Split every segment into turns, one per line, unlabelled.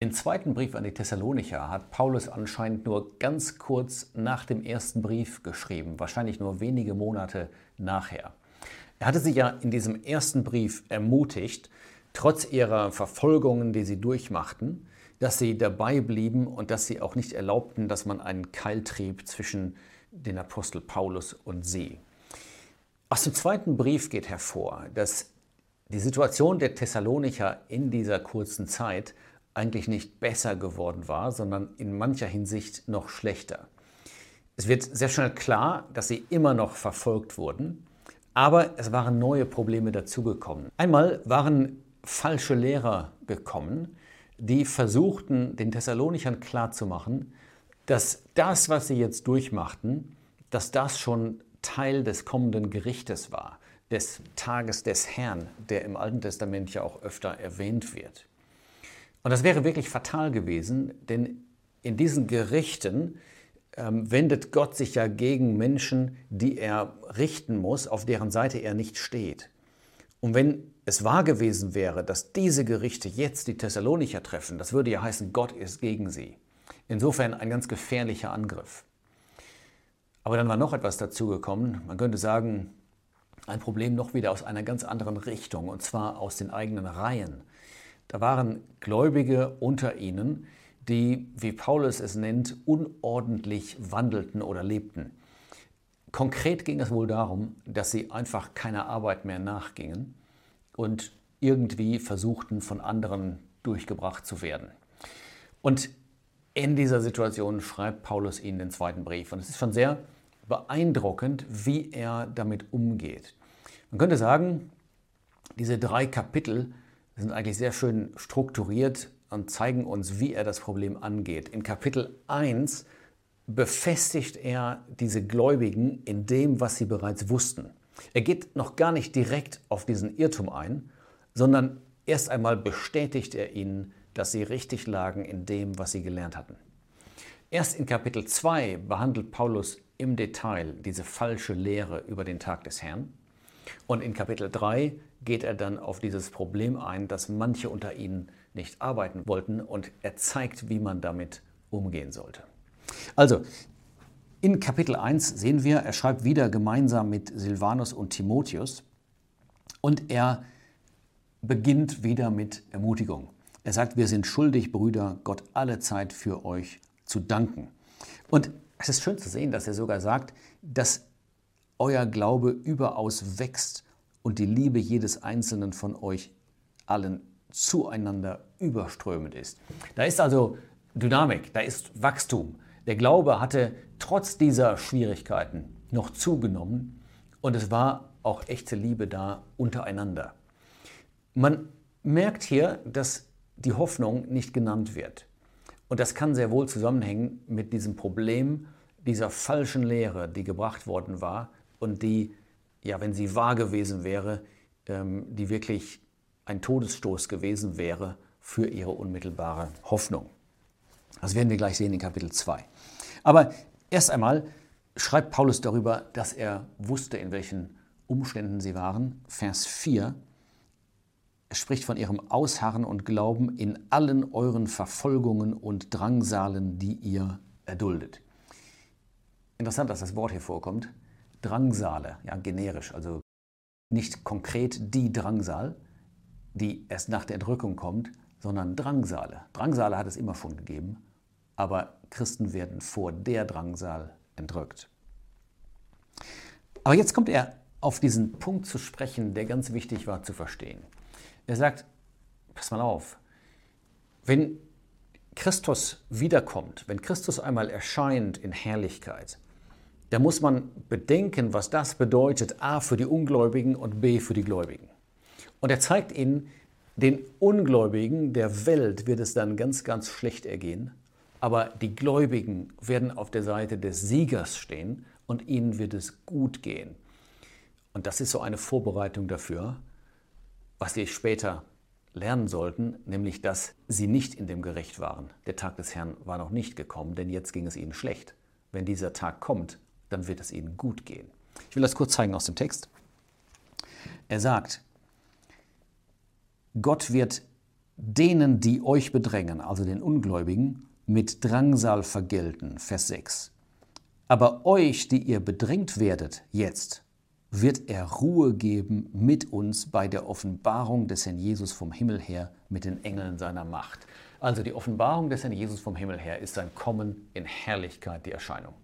Den zweiten Brief an die Thessalonicher hat Paulus anscheinend nur ganz kurz nach dem ersten Brief geschrieben, wahrscheinlich nur wenige Monate nachher. Er hatte sie ja in diesem ersten Brief ermutigt, trotz ihrer Verfolgungen, die sie durchmachten, dass sie dabei blieben und dass sie auch nicht erlaubten, dass man einen Keil trieb zwischen den Apostel Paulus und sie. Aus dem zweiten Brief geht hervor, dass die Situation der Thessalonicher in dieser kurzen Zeit eigentlich nicht besser geworden war, sondern in mancher Hinsicht noch schlechter. Es wird sehr schnell klar, dass sie immer noch verfolgt wurden, aber es waren neue Probleme dazugekommen. Einmal waren falsche Lehrer gekommen, die versuchten, den Thessalonichern klarzumachen, dass das, was sie jetzt durchmachten, dass das schon Teil des kommenden Gerichtes war, des Tages des Herrn, der im Alten Testament ja auch öfter erwähnt wird. Und das wäre wirklich fatal gewesen, denn in diesen Gerichten ähm, wendet Gott sich ja gegen Menschen, die er richten muss, auf deren Seite er nicht steht. Und wenn es wahr gewesen wäre, dass diese Gerichte jetzt die Thessalonicher treffen, das würde ja heißen, Gott ist gegen sie. Insofern ein ganz gefährlicher Angriff. Aber dann war noch etwas dazugekommen. Man könnte sagen, ein Problem noch wieder aus einer ganz anderen Richtung, und zwar aus den eigenen Reihen. Da waren Gläubige unter ihnen, die, wie Paulus es nennt, unordentlich wandelten oder lebten. Konkret ging es wohl darum, dass sie einfach keiner Arbeit mehr nachgingen und irgendwie versuchten, von anderen durchgebracht zu werden. Und in dieser Situation schreibt Paulus ihnen den zweiten Brief. Und es ist schon sehr beeindruckend, wie er damit umgeht. Man könnte sagen, diese drei Kapitel sind eigentlich sehr schön strukturiert und zeigen uns, wie er das Problem angeht. In Kapitel 1 befestigt er diese Gläubigen in dem, was sie bereits wussten. Er geht noch gar nicht direkt auf diesen Irrtum ein, sondern erst einmal bestätigt er ihnen, dass sie richtig lagen in dem, was sie gelernt hatten. Erst in Kapitel 2 behandelt Paulus im Detail diese falsche Lehre über den Tag des Herrn. Und in Kapitel 3 geht er dann auf dieses Problem ein, dass manche unter ihnen nicht arbeiten wollten und er zeigt, wie man damit umgehen sollte. Also, in Kapitel 1 sehen wir, er schreibt wieder gemeinsam mit Silvanus und Timotheus und er beginnt wieder mit Ermutigung. Er sagt, wir sind schuldig, Brüder, Gott alle Zeit für euch zu danken. Und es ist schön zu sehen, dass er sogar sagt, dass euer Glaube überaus wächst und die Liebe jedes Einzelnen von euch allen zueinander überströmend ist. Da ist also Dynamik, da ist Wachstum. Der Glaube hatte trotz dieser Schwierigkeiten noch zugenommen und es war auch echte Liebe da untereinander. Man merkt hier, dass die Hoffnung nicht genannt wird. Und das kann sehr wohl zusammenhängen mit diesem Problem dieser falschen Lehre, die gebracht worden war und die, ja, wenn sie wahr gewesen wäre, ähm, die wirklich ein Todesstoß gewesen wäre für ihre unmittelbare Hoffnung. Das werden wir gleich sehen in Kapitel 2. Aber erst einmal schreibt Paulus darüber, dass er wusste, in welchen Umständen sie waren. Vers 4. Er spricht von ihrem Ausharren und Glauben in allen euren Verfolgungen und Drangsalen, die ihr erduldet. Interessant, dass das Wort hier vorkommt. Drangsale, ja, generisch, also nicht konkret die Drangsal, die erst nach der Entrückung kommt, sondern Drangsale. Drangsale hat es immer schon gegeben, aber Christen werden vor der Drangsal entrückt. Aber jetzt kommt er auf diesen Punkt zu sprechen, der ganz wichtig war zu verstehen. Er sagt, pass mal auf, wenn Christus wiederkommt, wenn Christus einmal erscheint in Herrlichkeit, da muss man bedenken, was das bedeutet, a für die Ungläubigen und b für die Gläubigen. Und er zeigt ihnen, den Ungläubigen der Welt wird es dann ganz, ganz schlecht ergehen, aber die Gläubigen werden auf der Seite des Siegers stehen und ihnen wird es gut gehen. Und das ist so eine Vorbereitung dafür, was sie später lernen sollten, nämlich dass sie nicht in dem Gericht waren. Der Tag des Herrn war noch nicht gekommen, denn jetzt ging es ihnen schlecht. Wenn dieser Tag kommt, dann wird es ihnen gut gehen. Ich will das kurz zeigen aus dem Text. Er sagt, Gott wird denen, die euch bedrängen, also den Ungläubigen, mit Drangsal vergelten. Vers 6. Aber euch, die ihr bedrängt werdet, jetzt, wird er Ruhe geben mit uns bei der Offenbarung des Herrn Jesus vom Himmel her mit den Engeln seiner Macht. Also die Offenbarung des Herrn Jesus vom Himmel her ist sein Kommen in Herrlichkeit, die Erscheinung.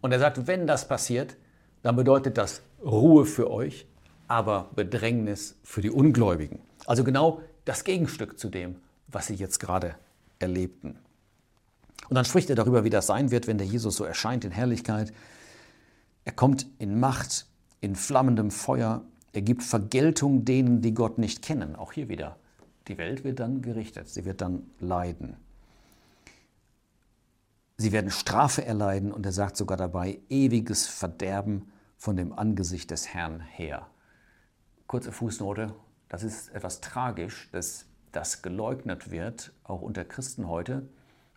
Und er sagt, wenn das passiert, dann bedeutet das Ruhe für euch, aber Bedrängnis für die Ungläubigen. Also genau das Gegenstück zu dem, was sie jetzt gerade erlebten. Und dann spricht er darüber, wie das sein wird, wenn der Jesus so erscheint in Herrlichkeit. Er kommt in Macht, in flammendem Feuer. Er gibt Vergeltung denen, die Gott nicht kennen. Auch hier wieder. Die Welt wird dann gerichtet, sie wird dann leiden. Sie werden Strafe erleiden und er sagt sogar dabei ewiges Verderben von dem Angesicht des Herrn her. Kurze Fußnote, das ist etwas tragisch, dass das geleugnet wird, auch unter Christen heute,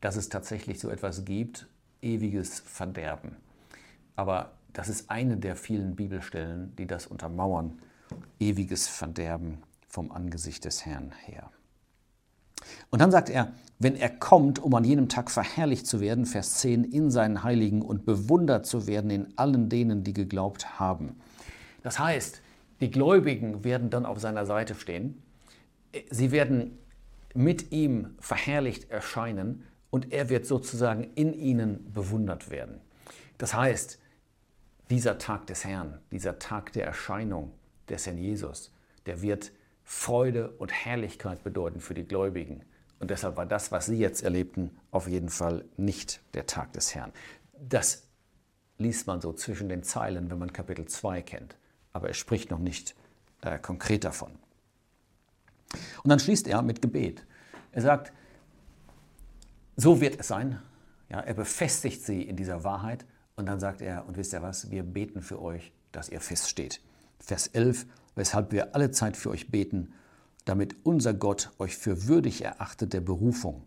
dass es tatsächlich so etwas gibt, ewiges Verderben. Aber das ist eine der vielen Bibelstellen, die das untermauern, ewiges Verderben vom Angesicht des Herrn her. Und dann sagt er, wenn er kommt, um an jenem Tag verherrlicht zu werden, Vers 10, in seinen Heiligen und bewundert zu werden in allen denen, die geglaubt haben. Das heißt, die Gläubigen werden dann auf seiner Seite stehen. Sie werden mit ihm verherrlicht erscheinen und er wird sozusagen in ihnen bewundert werden. Das heißt, dieser Tag des Herrn, dieser Tag der Erscheinung des Herrn Jesus, der wird Freude und Herrlichkeit bedeuten für die Gläubigen. Und deshalb war das, was sie jetzt erlebten, auf jeden Fall nicht der Tag des Herrn. Das liest man so zwischen den Zeilen, wenn man Kapitel 2 kennt. Aber er spricht noch nicht äh, konkret davon. Und dann schließt er mit Gebet. Er sagt, so wird es sein. Ja, er befestigt sie in dieser Wahrheit und dann sagt er, und wisst ihr was, wir beten für euch, dass ihr feststeht. Vers 11, weshalb wir alle Zeit für euch beten, damit unser Gott euch für würdig erachtet der Berufung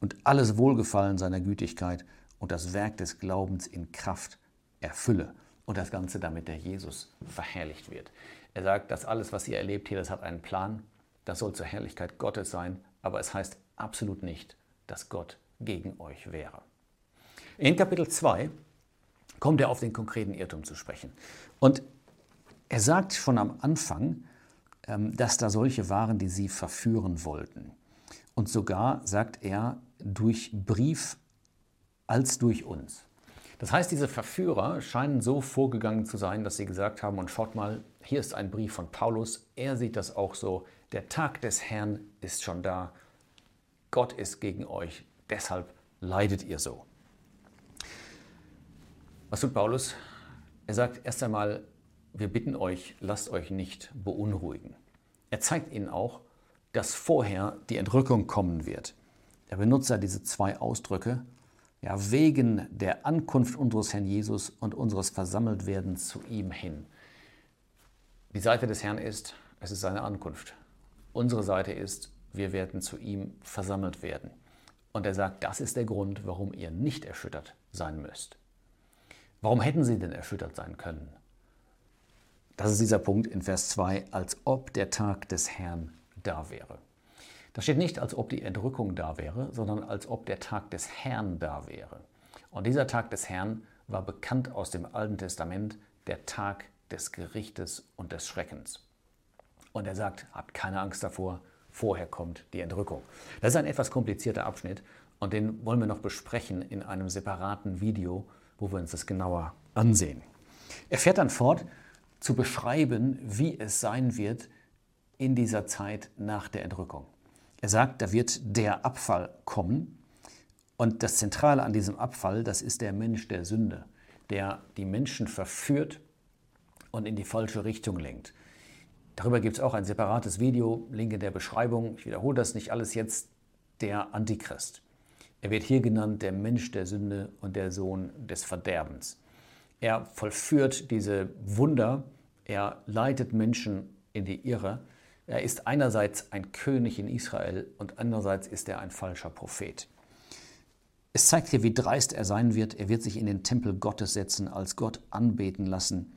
und alles Wohlgefallen seiner Gütigkeit und das Werk des Glaubens in Kraft erfülle. Und das Ganze damit der Jesus verherrlicht wird. Er sagt, dass alles, was ihr erlebt hier, das hat einen Plan. Das soll zur Herrlichkeit Gottes sein, aber es heißt absolut nicht, dass Gott gegen euch wäre. In Kapitel 2 kommt er auf den konkreten Irrtum zu sprechen. Und er sagt schon am Anfang, ähm, dass da solche waren, die sie verführen wollten. Und sogar, sagt er, durch Brief als durch uns. Das heißt, diese Verführer scheinen so vorgegangen zu sein, dass sie gesagt haben, und schaut mal, hier ist ein Brief von Paulus, er sieht das auch so, der Tag des Herrn ist schon da, Gott ist gegen euch, deshalb leidet ihr so. Was tut Paulus? Er sagt erst einmal, wir bitten euch, lasst euch nicht beunruhigen. Er zeigt ihnen auch, dass vorher die Entrückung kommen wird. Er benutzt ja diese zwei Ausdrücke, ja, wegen der Ankunft unseres Herrn Jesus und unseres Versammeltwerdens zu ihm hin. Die Seite des Herrn ist, es ist seine Ankunft. Unsere Seite ist, wir werden zu ihm versammelt werden. Und er sagt, das ist der Grund, warum ihr nicht erschüttert sein müsst. Warum hätten sie denn erschüttert sein können? Das ist dieser Punkt in Vers 2, als ob der Tag des Herrn da wäre. Da steht nicht, als ob die Entrückung da wäre, sondern als ob der Tag des Herrn da wäre. Und dieser Tag des Herrn war bekannt aus dem Alten Testament, der Tag des Gerichtes und des Schreckens. Und er sagt, habt keine Angst davor, vorher kommt die Entrückung. Das ist ein etwas komplizierter Abschnitt und den wollen wir noch besprechen in einem separaten Video, wo wir uns das genauer ansehen. Er fährt dann fort, zu beschreiben, wie es sein wird in dieser Zeit nach der Entrückung. Er sagt, da wird der Abfall kommen und das Zentrale an diesem Abfall, das ist der Mensch der Sünde, der die Menschen verführt und in die falsche Richtung lenkt. Darüber gibt es auch ein separates Video, Link in der Beschreibung. Ich wiederhole das nicht alles jetzt. Der Antichrist. Er wird hier genannt der Mensch der Sünde und der Sohn des Verderbens. Er vollführt diese Wunder, er leitet Menschen in die Irre. Er ist einerseits ein König in Israel und andererseits ist er ein falscher Prophet. Es zeigt hier, wie dreist er sein wird. Er wird sich in den Tempel Gottes setzen, als Gott anbeten lassen.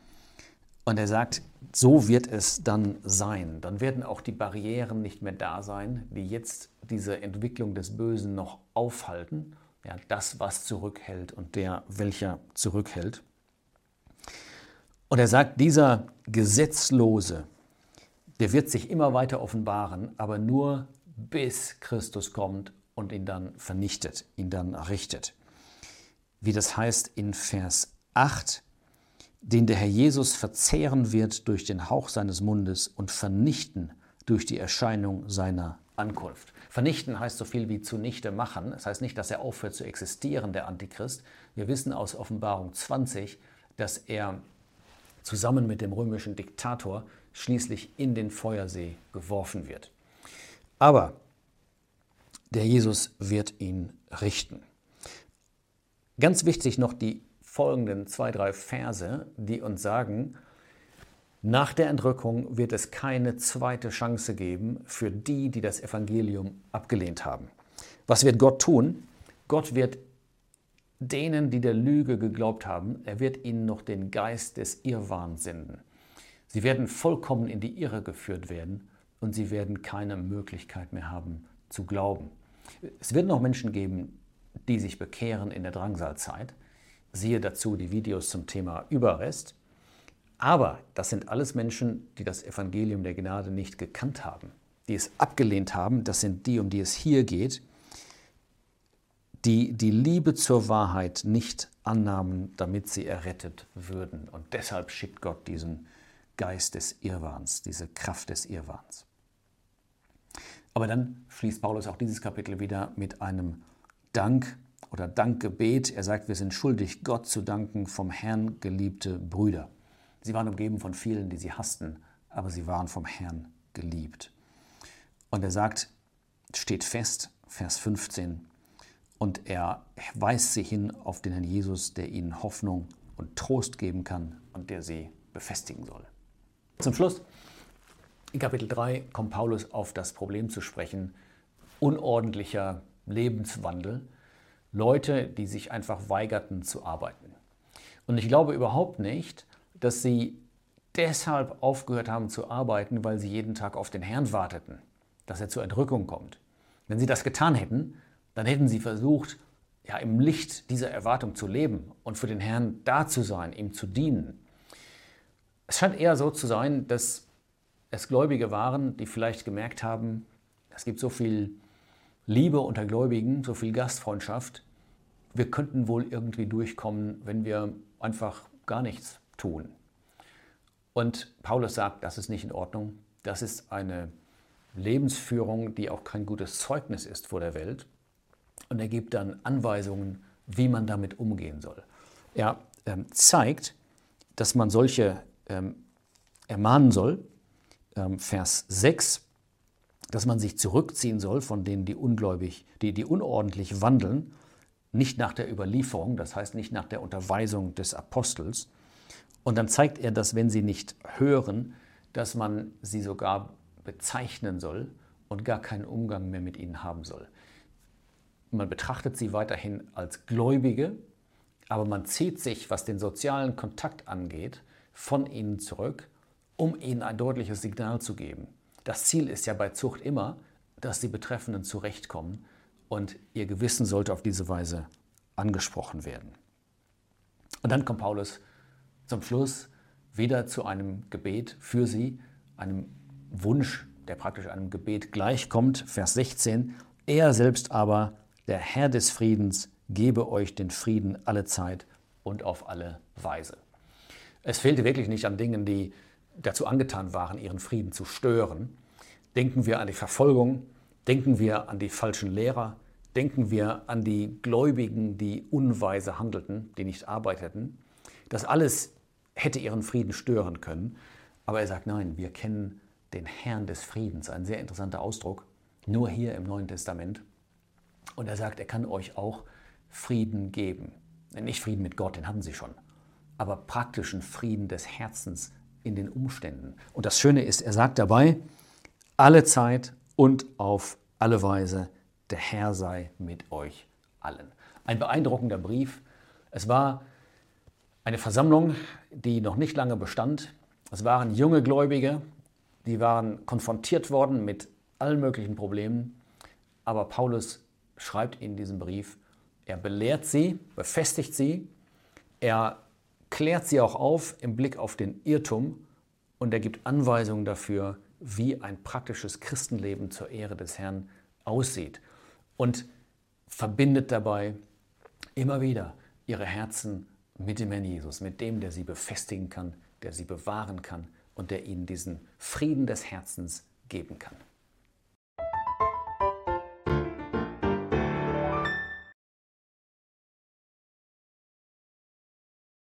Und er sagt, so wird es dann sein. Dann werden auch die Barrieren nicht mehr da sein, die jetzt diese Entwicklung des Bösen noch aufhalten. Ja, das, was zurückhält und der, welcher zurückhält. Und er sagt, dieser Gesetzlose, der wird sich immer weiter offenbaren, aber nur bis Christus kommt und ihn dann vernichtet, ihn dann richtet. Wie das heißt in Vers 8, den der Herr Jesus verzehren wird durch den Hauch seines Mundes und vernichten durch die Erscheinung seiner Ankunft. Vernichten heißt so viel wie zunichte machen. Das heißt nicht, dass er aufhört zu existieren, der Antichrist. Wir wissen aus Offenbarung 20, dass er zusammen mit dem römischen Diktator schließlich in den Feuersee geworfen wird. Aber der Jesus wird ihn richten. Ganz wichtig noch die folgenden zwei, drei Verse, die uns sagen, nach der Entrückung wird es keine zweite Chance geben für die, die das Evangelium abgelehnt haben. Was wird Gott tun? Gott wird denen, die der Lüge geglaubt haben, er wird ihnen noch den Geist des Irrwahns senden. Sie werden vollkommen in die Irre geführt werden und sie werden keine Möglichkeit mehr haben zu glauben. Es wird noch Menschen geben, die sich bekehren in der Drangsalzeit. Siehe dazu die Videos zum Thema Überrest. Aber das sind alles Menschen, die das Evangelium der Gnade nicht gekannt haben, die es abgelehnt haben. Das sind die, um die es hier geht, die die Liebe zur Wahrheit nicht annahmen, damit sie errettet würden. Und deshalb schickt Gott diesen Geist des Irrwahns, diese Kraft des Irrwahns. Aber dann schließt Paulus auch dieses Kapitel wieder mit einem Dank oder Dankgebet. Er sagt, wir sind schuldig, Gott zu danken, vom Herrn geliebte Brüder. Sie waren umgeben von vielen, die sie hassten, aber sie waren vom Herrn geliebt. Und er sagt, steht fest, Vers 15, und er weist sie hin auf den Herrn Jesus, der ihnen Hoffnung und Trost geben kann und der sie befestigen soll. Zum Schluss, in Kapitel 3 kommt Paulus auf das Problem zu sprechen, unordentlicher Lebenswandel, Leute, die sich einfach weigerten zu arbeiten. Und ich glaube überhaupt nicht, dass sie deshalb aufgehört haben zu arbeiten, weil sie jeden Tag auf den Herrn warteten, dass er zur Entrückung kommt. Wenn sie das getan hätten, dann hätten sie versucht, ja, im Licht dieser Erwartung zu leben und für den Herrn da zu sein, ihm zu dienen. Es scheint eher so zu sein, dass es Gläubige waren, die vielleicht gemerkt haben, es gibt so viel Liebe unter Gläubigen, so viel Gastfreundschaft, wir könnten wohl irgendwie durchkommen, wenn wir einfach gar nichts tun. Und Paulus sagt, das ist nicht in Ordnung, das ist eine Lebensführung, die auch kein gutes Zeugnis ist vor der Welt. Und er gibt dann Anweisungen, wie man damit umgehen soll. Er ähm, zeigt, dass man solche ähm, ermahnen soll, ähm, Vers 6, dass man sich zurückziehen soll von denen, die ungläubig, die, die unordentlich wandeln, nicht nach der Überlieferung, das heißt nicht nach der Unterweisung des Apostels. Und dann zeigt er, dass wenn sie nicht hören, dass man sie sogar bezeichnen soll und gar keinen Umgang mehr mit ihnen haben soll. Man betrachtet sie weiterhin als Gläubige, aber man zieht sich, was den sozialen Kontakt angeht, von ihnen zurück um ihnen ein deutliches Signal zu geben. Das Ziel ist ja bei Zucht immer, dass die Betreffenden zurechtkommen und ihr Gewissen sollte auf diese Weise angesprochen werden. Und dann kommt Paulus zum Schluss wieder zu einem Gebet für sie, einem Wunsch, der praktisch einem Gebet gleichkommt. Vers 16. Er selbst aber, der Herr des Friedens, gebe euch den Frieden alle Zeit und auf alle Weise. Es fehlte wirklich nicht an Dingen, die dazu angetan waren, ihren Frieden zu stören. Denken wir an die Verfolgung, denken wir an die falschen Lehrer, denken wir an die Gläubigen, die unweise handelten, die nicht arbeiteten. Das alles hätte ihren Frieden stören können. Aber er sagt, nein, wir kennen den Herrn des Friedens, ein sehr interessanter Ausdruck, nur hier im Neuen Testament. Und er sagt, er kann euch auch Frieden geben. Nicht Frieden mit Gott, den hatten sie schon, aber praktischen Frieden des Herzens, in den Umständen. Und das Schöne ist, er sagt dabei, alle Zeit und auf alle Weise, der Herr sei mit euch allen. Ein beeindruckender Brief. Es war eine Versammlung, die noch nicht lange bestand. Es waren junge Gläubige, die waren konfrontiert worden mit allen möglichen Problemen, aber Paulus schreibt in diesem Brief, er belehrt sie, befestigt sie, er klärt sie auch auf im Blick auf den Irrtum und er gibt Anweisungen dafür, wie ein praktisches Christenleben zur Ehre des Herrn aussieht und verbindet dabei immer wieder ihre Herzen mit dem Herrn Jesus, mit dem, der sie befestigen kann, der sie bewahren kann und der ihnen diesen Frieden des Herzens geben kann.